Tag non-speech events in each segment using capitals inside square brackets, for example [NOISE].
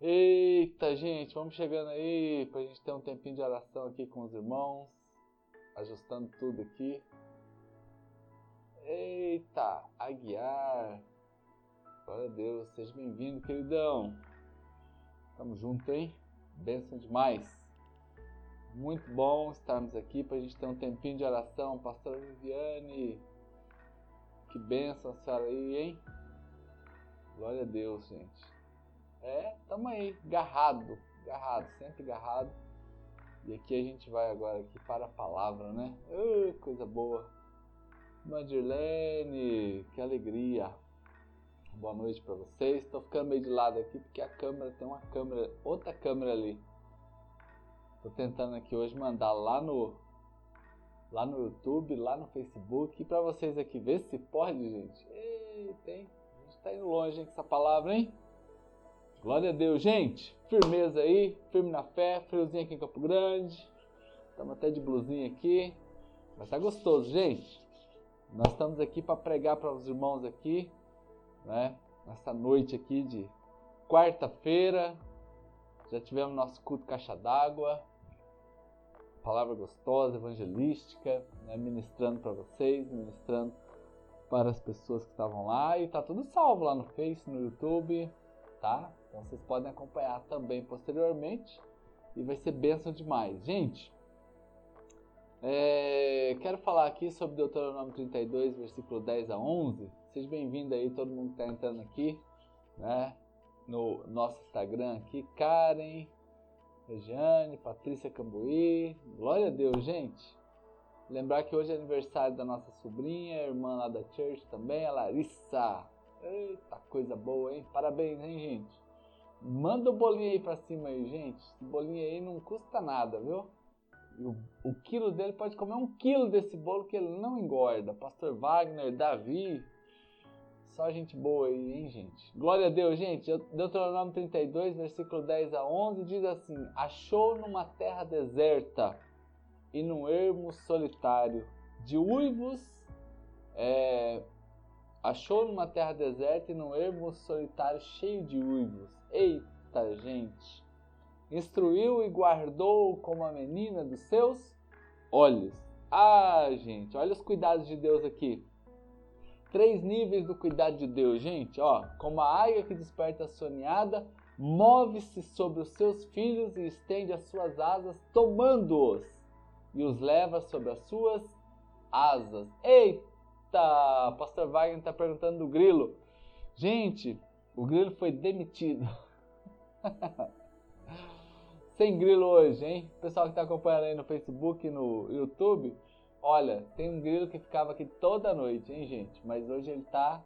Eita, gente, vamos chegando aí pra gente ter um tempinho de oração aqui com os irmãos, ajustando tudo aqui. Eita, Aguiar. Glória a Deus, seja bem-vindo, queridão. Tamo junto, hein? Benção demais. Muito bom estarmos aqui para a gente ter um tempinho de oração. Pastora Viviane, que benção a senhora aí, hein? Glória a Deus, gente. É, tamo aí, garrado, garrado, sempre garrado. E aqui a gente vai agora aqui para a palavra, né? Uh, coisa boa. Madirlene, que alegria. Boa noite para vocês. Estou ficando meio de lado aqui porque a câmera tem uma câmera, outra câmera ali. Estou tentando aqui hoje mandar lá no lá no YouTube, lá no Facebook e para vocês aqui ver se pode, gente. Ei, tem. A gente está indo longe hein, com essa palavra, hein? Glória a Deus, gente. Firmeza aí, firme na fé, friozinho aqui em Campo Grande. Estamos até de blusinha aqui. Mas tá gostoso, gente. Nós estamos aqui para pregar para os irmãos aqui né? Nessa noite aqui de quarta-feira, já tivemos nosso culto caixa d'água, palavra gostosa, evangelística, né? ministrando para vocês, ministrando para as pessoas que estavam lá e tá tudo salvo lá no Face, no YouTube, tá? Então vocês podem acompanhar também posteriormente e vai ser bênção demais. Gente, é, quero falar aqui sobre Deuteronômio 32, versículo 10 a 11. Seja bem-vindo aí, todo mundo que está entrando aqui, né? No nosso Instagram aqui, Karen, Regiane, Patrícia Cambuí. Glória a Deus, gente. Lembrar que hoje é aniversário da nossa sobrinha, irmã lá da church também, a Larissa. Eita, coisa boa, hein? Parabéns, hein, gente? Manda o bolinho aí pra cima aí, gente. Esse bolinho aí não custa nada, viu? O, o, quilo dele pode comer um quilo desse bolo que ele não engorda. Pastor Wagner, Davi, só gente boa aí, hein, gente? Glória a Deus, gente. Deuteronômio 32, versículo 10 a 11 diz assim: Achou numa terra deserta e num ermo solitário de uivos, é, achou numa terra deserta e num ermo solitário cheio de uivos. Eita, gente! instruiu e guardou como a menina dos seus olhos. Ah, gente, olha os cuidados de Deus aqui. Três níveis do cuidado de Deus, gente. Ó, como a águia que desperta sonhada, move-se sobre os seus filhos e estende as suas asas, tomando-os e os leva sobre as suas asas. Eita! Pastor Wagner está perguntando do grilo. Gente, o grilo foi demitido. [LAUGHS] sem grilo hoje, hein? pessoal que está acompanhando aí no Facebook e no YouTube, olha, tem um grilo que ficava aqui toda noite, hein, gente? Mas hoje ele tá,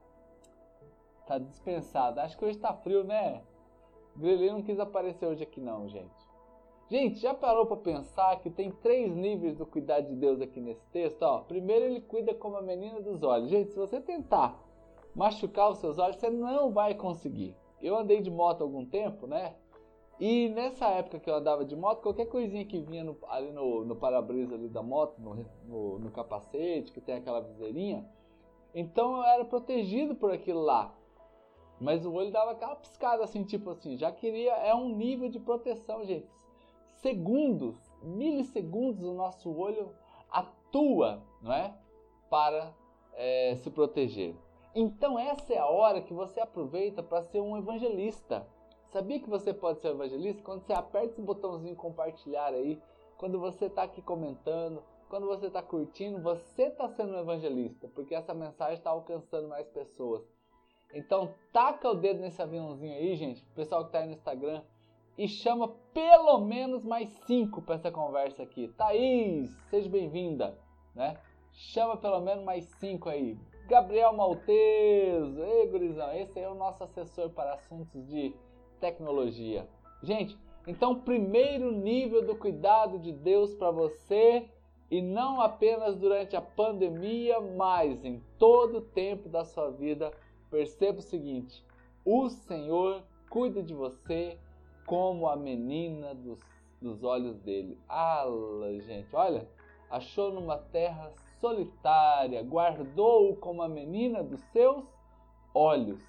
tá dispensado. Acho que hoje tá frio, né? O grilinho não quis aparecer hoje aqui não, gente. Gente, já parou para pensar que tem três níveis do cuidado de Deus aqui nesse texto? Ó, primeiro ele cuida como a menina dos olhos. Gente, se você tentar machucar os seus olhos, você não vai conseguir. Eu andei de moto há algum tempo, né? E nessa época que eu andava de moto, qualquer coisinha que vinha no, ali no, no para-brisa ali da moto, no, no, no, capacete, que tem aquela viseirinha, então eu era protegido por aquilo lá. Mas o olho dava aquela piscada assim, tipo assim, já queria, é um nível de proteção, gente. Segundos, milissegundos o nosso olho atua, não é? Para é, se proteger. Então essa é a hora que você aproveita para ser um evangelista. Sabia que você pode ser evangelista? Quando você aperta esse botãozinho compartilhar aí, quando você está aqui comentando, quando você está curtindo, você está sendo um evangelista, porque essa mensagem está alcançando mais pessoas. Então, taca o dedo nesse aviãozinho aí, gente, pessoal que está aí no Instagram, e chama pelo menos mais cinco para essa conversa aqui. Thaís, seja bem-vinda, né? Chama pelo menos mais cinco aí. Gabriel Malteso, ei, gurizão, esse é o nosso assessor para assuntos de tecnologia. Gente, então, primeiro nível do cuidado de Deus para você, e não apenas durante a pandemia, mas em todo o tempo da sua vida, perceba o seguinte: o Senhor cuida de você como a menina dos, dos olhos dele. Ah, gente, olha, achou numa terra solitária, guardou-o como a menina dos seus olhos.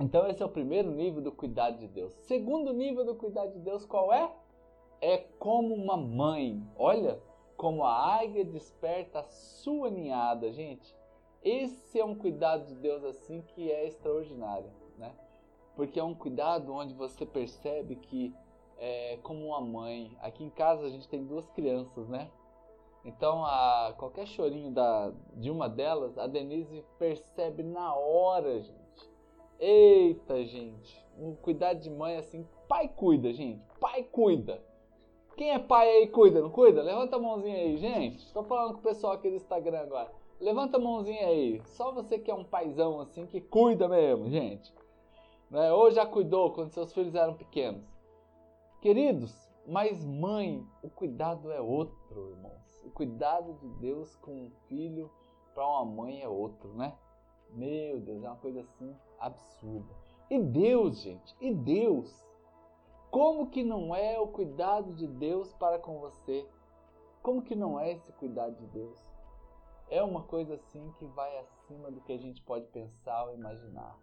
Então esse é o primeiro nível do cuidado de Deus. Segundo nível do cuidado de Deus qual é? É como uma mãe. Olha como a águia desperta a sua ninhada, gente. Esse é um cuidado de Deus assim que é extraordinário, né? Porque é um cuidado onde você percebe que é como uma mãe. Aqui em casa a gente tem duas crianças, né? Então, a, qualquer chorinho da, de uma delas, a Denise percebe na hora, gente. Eita, gente. Um cuidado de mãe assim. Pai cuida, gente. Pai cuida. Quem é pai aí cuida, não cuida? Levanta a mãozinha aí, gente. Estou falando com o pessoal aqui do Instagram agora. Levanta a mãozinha aí. Só você que é um paizão assim que cuida mesmo, gente. Né? Ou já cuidou quando seus filhos eram pequenos. Queridos, mas mãe, o cuidado é outro, irmãos. O cuidado de Deus com um filho para uma mãe é outro, né? Meu Deus, é uma coisa assim absurda. E Deus, gente, e Deus? Como que não é o cuidado de Deus para com você? Como que não é esse cuidado de Deus? é uma coisa assim que vai acima do que a gente pode pensar ou imaginar.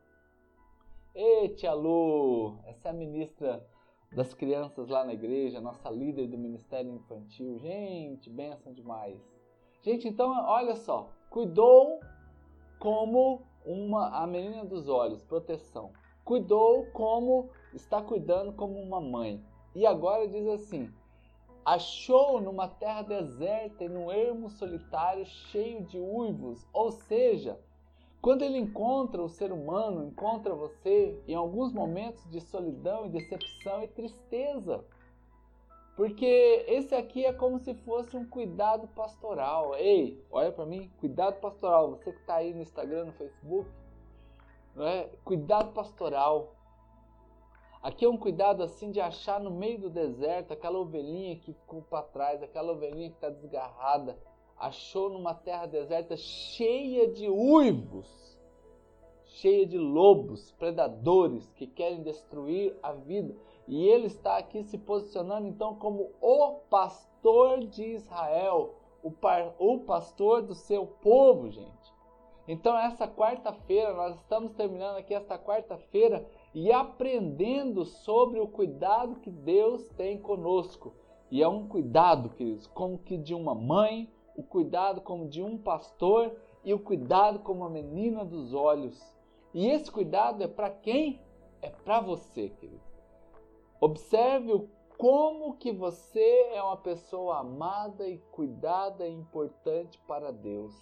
Ei, tia Lu, essa é a ministra das crianças lá na igreja, nossa líder do Ministério Infantil. Gente, benção demais. Gente, então olha só, cuidou como uma a menina dos olhos, proteção. Cuidou como está cuidando como uma mãe. E agora diz assim: achou numa terra deserta e num ermo solitário cheio de uivos. Ou seja, quando ele encontra o ser humano, encontra você em alguns momentos de solidão e decepção e tristeza. Porque esse aqui é como se fosse um cuidado pastoral. Ei, olha para mim, cuidado pastoral. Você que está aí no Instagram, no Facebook, não é? Cuidado pastoral. Aqui é um cuidado assim de achar no meio do deserto aquela ovelhinha que ficou para trás, aquela ovelhinha que está desgarrada, achou numa terra deserta cheia de uivos, cheia de lobos, predadores que querem destruir a vida. E ele está aqui se posicionando então como o pastor de Israel, o, par, o pastor do seu povo, gente. Então, essa quarta-feira, nós estamos terminando aqui esta quarta-feira e aprendendo sobre o cuidado que Deus tem conosco. E é um cuidado, queridos, como que de uma mãe, o cuidado como de um pastor e o cuidado como a menina dos olhos. E esse cuidado é para quem? É para você, querido. Observe como que você é uma pessoa amada e cuidada e importante para Deus.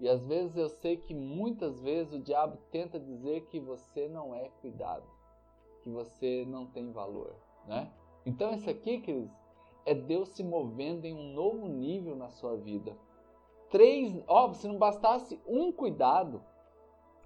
E às vezes eu sei que muitas vezes o diabo tenta dizer que você não é cuidado, que você não tem valor, né? Então isso aqui, queridos, é Deus se movendo em um novo nível na sua vida. Três, ó, se não bastasse um cuidado,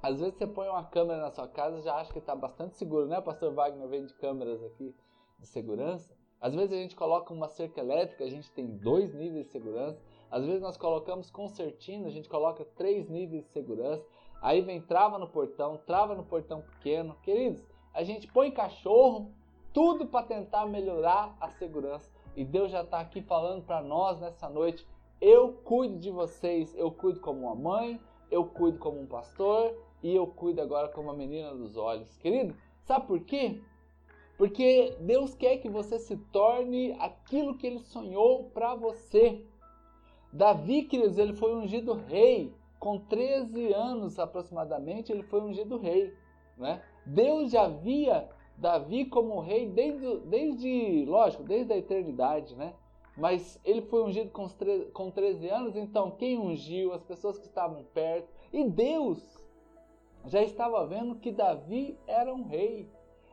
às vezes você põe uma câmera na sua casa já acha que está bastante seguro, né? Pastor Wagner vem de câmeras aqui de segurança. Às vezes a gente coloca uma cerca elétrica, a gente tem dois níveis de segurança. Às vezes nós colocamos concertina, a gente coloca três níveis de segurança. Aí vem trava no portão, trava no portão pequeno. Queridos, a gente põe cachorro, tudo para tentar melhorar a segurança. E Deus já está aqui falando para nós nessa noite: eu cuido de vocês, eu cuido como uma mãe, eu cuido como um pastor e eu cuido agora como a menina dos olhos. Querido, sabe por quê? Porque Deus quer que você se torne aquilo que Ele sonhou para você. Davi, queridos, ele foi ungido rei. Com 13 anos aproximadamente, ele foi ungido rei. Né? Deus já via Davi como rei desde, desde, lógico, desde a eternidade, né? Mas ele foi ungido com, com 13 anos, então quem ungiu? As pessoas que estavam perto. E Deus já estava vendo que Davi era um rei.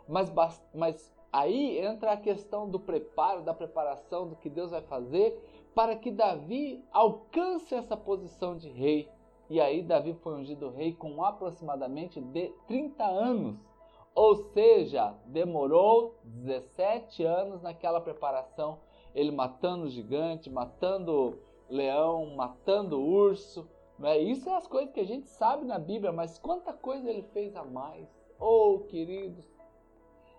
Mas, mas aí entra a questão do preparo, da preparação, do que Deus vai fazer para que Davi alcance essa posição de rei. E aí Davi foi ungido rei com aproximadamente de 30 anos. Ou seja, demorou 17 anos naquela preparação, ele matando o gigante, matando leão, matando urso. é Isso é as coisas que a gente sabe na Bíblia, mas quanta coisa ele fez a mais. Oh, queridos,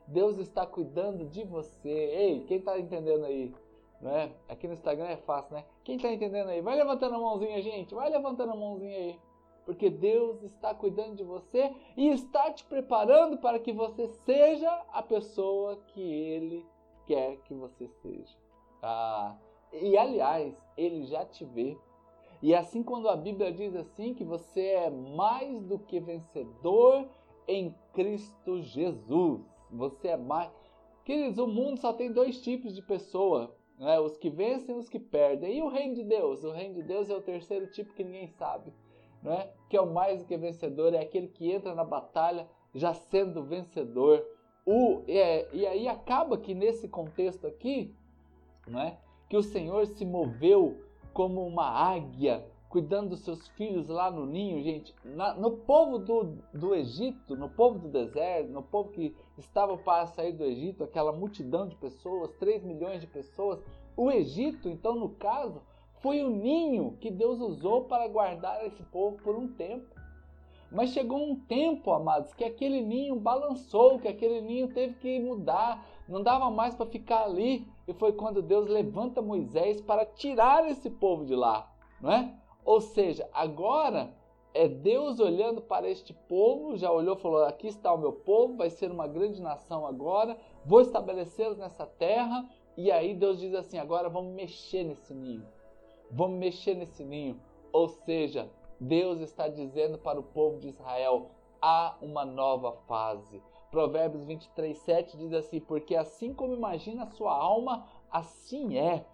Deus está cuidando de você. Ei, quem está entendendo aí? Né? Aqui no Instagram é fácil, né? Quem tá entendendo aí? Vai levantando a mãozinha, gente. Vai levantando a mãozinha aí. Porque Deus está cuidando de você e está te preparando para que você seja a pessoa que Ele quer que você seja. Ah, e aliás, Ele já te vê. E assim, quando a Bíblia diz assim, que você é mais do que vencedor em Cristo Jesus, você é mais. Queridos, o mundo só tem dois tipos de pessoa né? os que vencem e os que perdem. E o reino de Deus? O reino de Deus é o terceiro tipo que ninguém sabe, né? que é o mais do que vencedor, é aquele que entra na batalha já sendo vencedor. O, é, e aí acaba que nesse contexto aqui, né, que o Senhor se moveu como uma águia cuidando dos seus filhos lá no ninho, gente. Na, no povo do, do Egito, no povo do deserto, no povo que estava para sair do Egito, aquela multidão de pessoas, 3 milhões de pessoas, o Egito, então, no caso, foi o ninho que Deus usou para guardar esse povo por um tempo. Mas chegou um tempo, amados, que aquele ninho balançou, que aquele ninho teve que mudar, não dava mais para ficar ali. E foi quando Deus levanta Moisés para tirar esse povo de lá, não é? Ou seja, agora é Deus olhando para este povo, já olhou e falou: aqui está o meu povo, vai ser uma grande nação agora, vou estabelecê-los nessa terra. E aí Deus diz assim: agora vamos mexer nesse ninho, vamos mexer nesse ninho. Ou seja, Deus está dizendo para o povo de Israel: há uma nova fase. Provérbios 23, 7 diz assim: Porque assim como imagina a sua alma, assim é.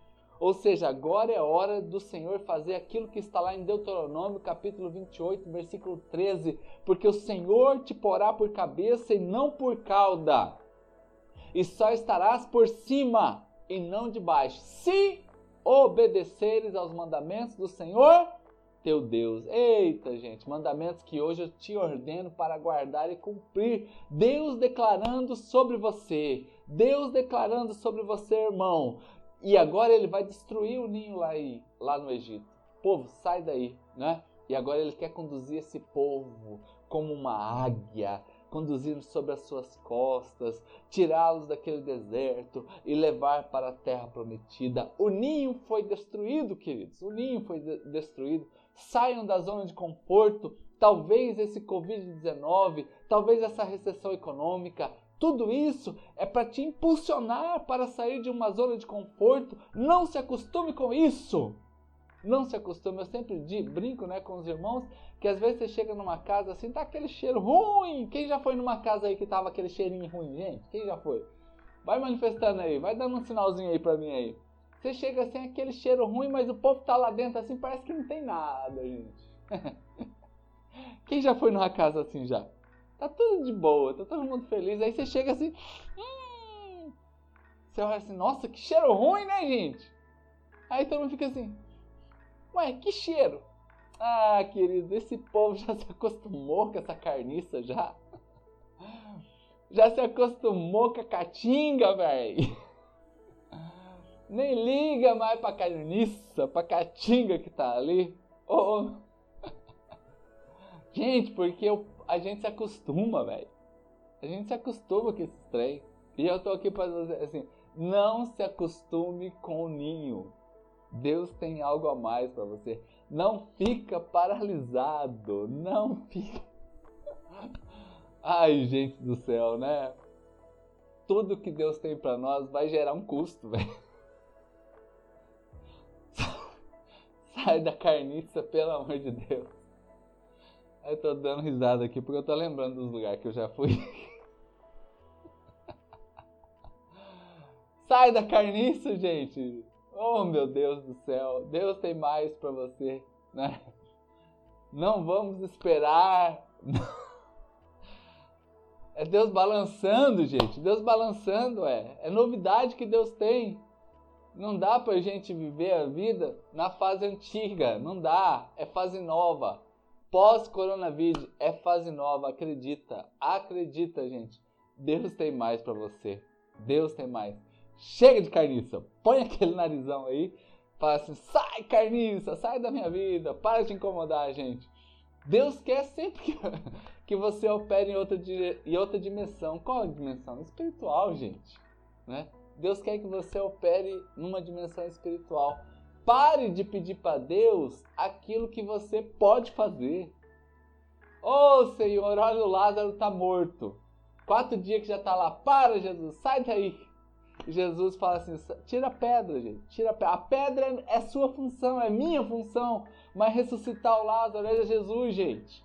Ou seja, agora é hora do Senhor fazer aquilo que está lá em Deuteronômio, capítulo 28, versículo 13, porque o Senhor te porá por cabeça e não por cauda, e só estarás por cima e não de baixo, se obedeceres aos mandamentos do Senhor teu Deus. Eita, gente, mandamentos que hoje eu te ordeno para guardar e cumprir. Deus declarando sobre você, Deus declarando sobre você, irmão, e agora ele vai destruir o ninho lá, aí, lá no Egito. Povo, sai daí, né? E agora ele quer conduzir esse povo como uma águia, conduzindo sobre as suas costas, tirá-los daquele deserto e levar para a terra prometida. O ninho foi destruído, queridos. O ninho foi de destruído. Saiam da zona de conforto. Talvez esse Covid-19, talvez essa recessão econômica, tudo isso é para te impulsionar para sair de uma zona de conforto. Não se acostume com isso. Não se acostume. Eu sempre digo, brinco né, com os irmãos que às vezes você chega numa casa assim, tá aquele cheiro ruim. Quem já foi numa casa aí que tava aquele cheirinho ruim, gente? Quem já foi? Vai manifestando aí, vai dando um sinalzinho aí para mim aí. Você chega assim, aquele cheiro ruim, mas o povo tá lá dentro assim, parece que não tem nada, gente. [LAUGHS] Quem já foi numa casa assim já? Tá tudo de boa, tá todo mundo feliz. Aí você chega assim. Hum, você olha assim, nossa, que cheiro ruim, né, gente? Aí todo mundo fica assim. Ué, que cheiro? Ah, querido, esse povo já se acostumou com essa carniça já. Já se acostumou com a caatinga, velho. Nem liga mais pra carniça, pra caatinga que tá ali. Oh. Gente, porque eu a gente se acostuma, velho. A gente se acostuma com esse trem. E eu tô aqui para dizer assim, não se acostume com o ninho. Deus tem algo a mais para você. Não fica paralisado, não fica. [LAUGHS] Ai, gente do céu, né? Tudo que Deus tem para nós vai gerar um custo, [LAUGHS] velho. Sai da carniça, pelo amor de Deus. Eu tô dando risada aqui porque eu tô lembrando dos lugares que eu já fui. [LAUGHS] Sai da carniça, gente! Oh, meu Deus do céu! Deus tem mais para você, né? Não vamos esperar. É Deus balançando, gente. Deus balançando, é. É novidade que Deus tem. Não dá pra gente viver a vida na fase antiga. Não dá. É fase nova. Pós-coronavírus é fase nova, acredita. Acredita, gente. Deus tem mais para você. Deus tem mais. Chega de carniça. Põe [LAUGHS] aquele narizão aí. Fala assim: sai, carniça, sai da minha vida. Para de incomodar, gente. Deus quer sempre que, [LAUGHS] que você opere em outra, em outra dimensão. Qual a dimensão? Espiritual, gente. Né? Deus quer que você opere numa dimensão espiritual. Pare de pedir para Deus aquilo que você pode fazer. Ô oh, Senhor, olha o Lázaro tá morto. Quatro dias que já tá lá. Para, Jesus, sai daí. Jesus fala assim: tira a pedra, gente. Tira a pedra. A pedra é sua função, é minha função. Mas ressuscitar o Lázaro é Jesus, gente.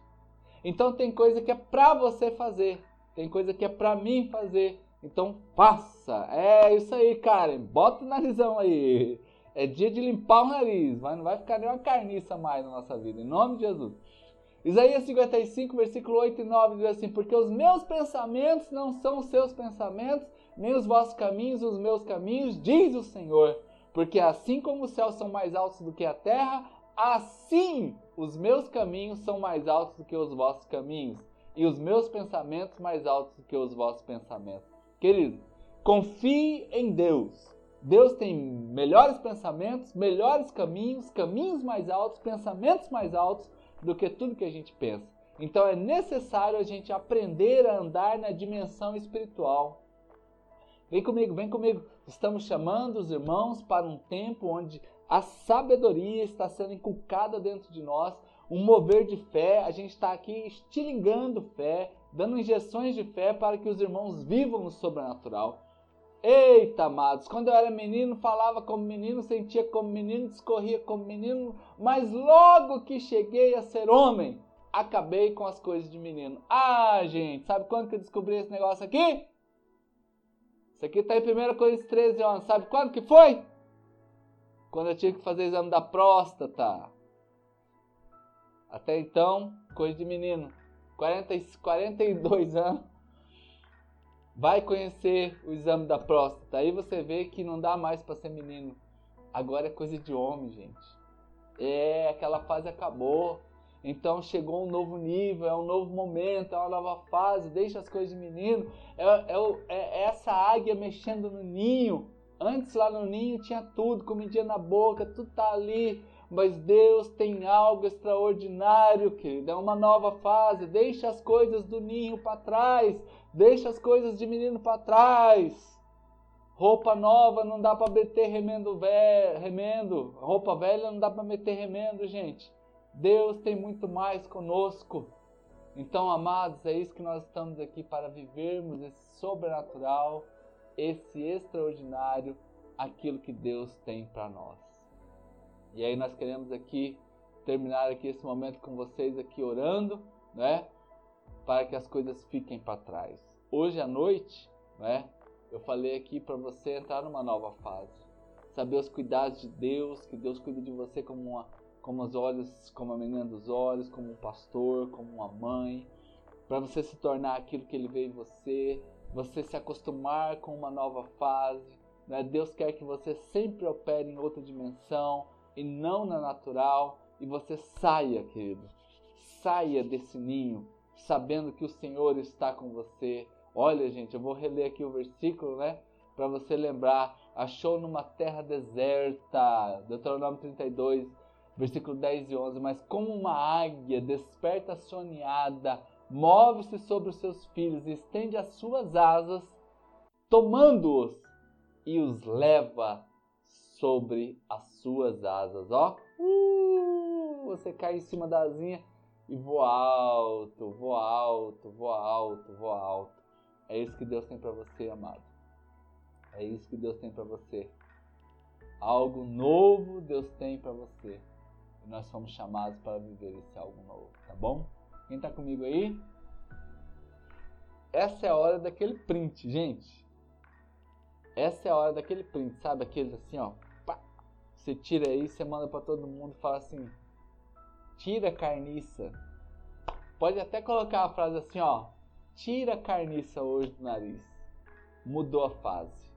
Então tem coisa que é pra você fazer. Tem coisa que é pra mim fazer. Então faça. É isso aí, Karen. Bota o narizão aí. É dia de limpar o nariz. Mas não vai ficar nenhuma carniça mais na nossa vida. Em nome de Jesus. Isaías 55, versículo 8 e 9 diz assim: Porque os meus pensamentos não são os seus pensamentos, nem os vossos caminhos os meus caminhos, diz o Senhor. Porque assim como os céus são mais altos do que a terra, assim os meus caminhos são mais altos do que os vossos caminhos, e os meus pensamentos mais altos do que os vossos pensamentos. Querido, confie em Deus. Deus tem melhores pensamentos, melhores caminhos, caminhos mais altos, pensamentos mais altos do que tudo que a gente pensa. Então é necessário a gente aprender a andar na dimensão espiritual. Vem comigo, vem comigo. Estamos chamando os irmãos para um tempo onde a sabedoria está sendo inculcada dentro de nós, um mover de fé. A gente está aqui estilingando fé, dando injeções de fé para que os irmãos vivam no sobrenatural. Eita, amados, quando eu era menino, falava como menino, sentia como menino, discorria como menino, mas logo que cheguei a ser homem, acabei com as coisas de menino. Ah, gente, sabe quando que eu descobri esse negócio aqui? Isso aqui está em 1 Coríntios 13, 11. Sabe quando que foi? Quando eu tinha que fazer exame da próstata. Até então, coisa de menino. 40, 42 anos vai conhecer o exame da próstata. Aí você vê que não dá mais para ser menino. Agora é coisa de homem, gente. É, aquela fase acabou. Então chegou um novo nível, é um novo momento, é uma nova fase. Deixa as coisas de menino. É, é, é essa águia mexendo no ninho. Antes lá no ninho tinha tudo, comidinha na boca, tudo tá ali. Mas Deus tem algo extraordinário, querido. É uma nova fase. Deixa as coisas do ninho para trás. Deixa as coisas de menino para trás. Roupa nova não dá para meter remendo velho, remendo. Roupa velha não dá para meter remendo, gente. Deus tem muito mais conosco. Então, amados, é isso que nós estamos aqui para vivermos esse sobrenatural, esse extraordinário, aquilo que Deus tem para nós. E aí nós queremos aqui terminar aqui esse momento com vocês aqui orando, né? Para que as coisas fiquem para trás. Hoje à noite, né? Eu falei aqui para você entrar numa nova fase. Saber os cuidados de Deus, que Deus cuida de você como uma como os olhos, como a menina dos olhos, como um pastor, como uma mãe, para você se tornar aquilo que ele vê em você, você se acostumar com uma nova fase. Né? Deus quer que você sempre opere em outra dimensão, e não na natural, e você saia, querido. Saia desse ninho, sabendo que o Senhor está com você. Olha, gente, eu vou reler aqui o versículo, né? Para você lembrar. Achou numa terra deserta. Deuteronômio 32, versículo 10 e 11. Mas como uma águia desperta soneada, move-se sobre os seus filhos e estende as suas asas, tomando-os e os leva sobre as suas asas, ó. Uh, você cai em cima da asinha e voa alto, voa alto, voa alto, voa alto. É isso que Deus tem para você, amado. É isso que Deus tem para você. Algo novo Deus tem para você. E nós somos chamados para viver esse algo novo, tá bom? Quem tá comigo aí? Essa é a hora daquele print, gente. Essa é a hora daquele print, sabe? Aqueles assim, ó. Você tira aí, você manda para todo mundo e fala assim: tira carniça. Pode até colocar a frase assim, ó: tira a carniça hoje do nariz. Mudou a fase.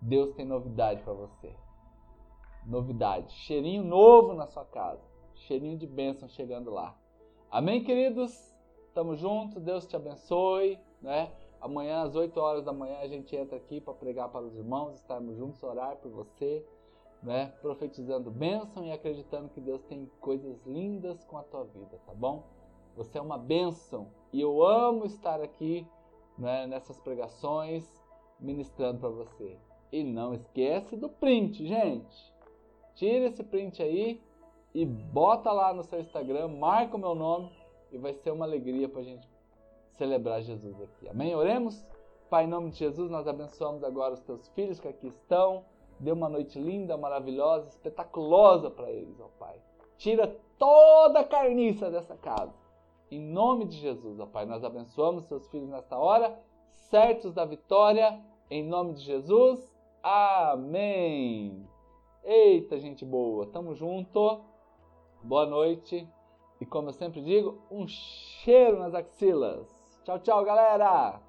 Deus tem novidade para você. Novidade, cheirinho novo na sua casa. Cheirinho de bênção chegando lá. Amém, queridos? Tamo junto, Deus te abençoe, né? Amanhã às 8 horas da manhã a gente entra aqui para pregar para os irmãos, estarmos juntos, orar por você né? Profetizando bênção e acreditando que Deus tem coisas lindas com a tua vida, tá bom? Você é uma bênção e eu amo estar aqui né, nessas pregações ministrando para você. E não esquece do print, gente. Tira esse print aí e bota lá no seu Instagram, marca o meu nome e vai ser uma alegria para a gente celebrar Jesus aqui. Amém? Oremos? Pai, em nome de Jesus, nós abençoamos agora os teus filhos que aqui estão. Dê uma noite linda, maravilhosa, espetaculosa para eles, ó Pai. Tira toda a carniça dessa casa. Em nome de Jesus, ó Pai, nós abençoamos seus filhos nesta hora, certos da vitória, em nome de Jesus. Amém. Eita, gente boa, tamo junto. Boa noite. E como eu sempre digo, um cheiro nas axilas. Tchau, tchau, galera!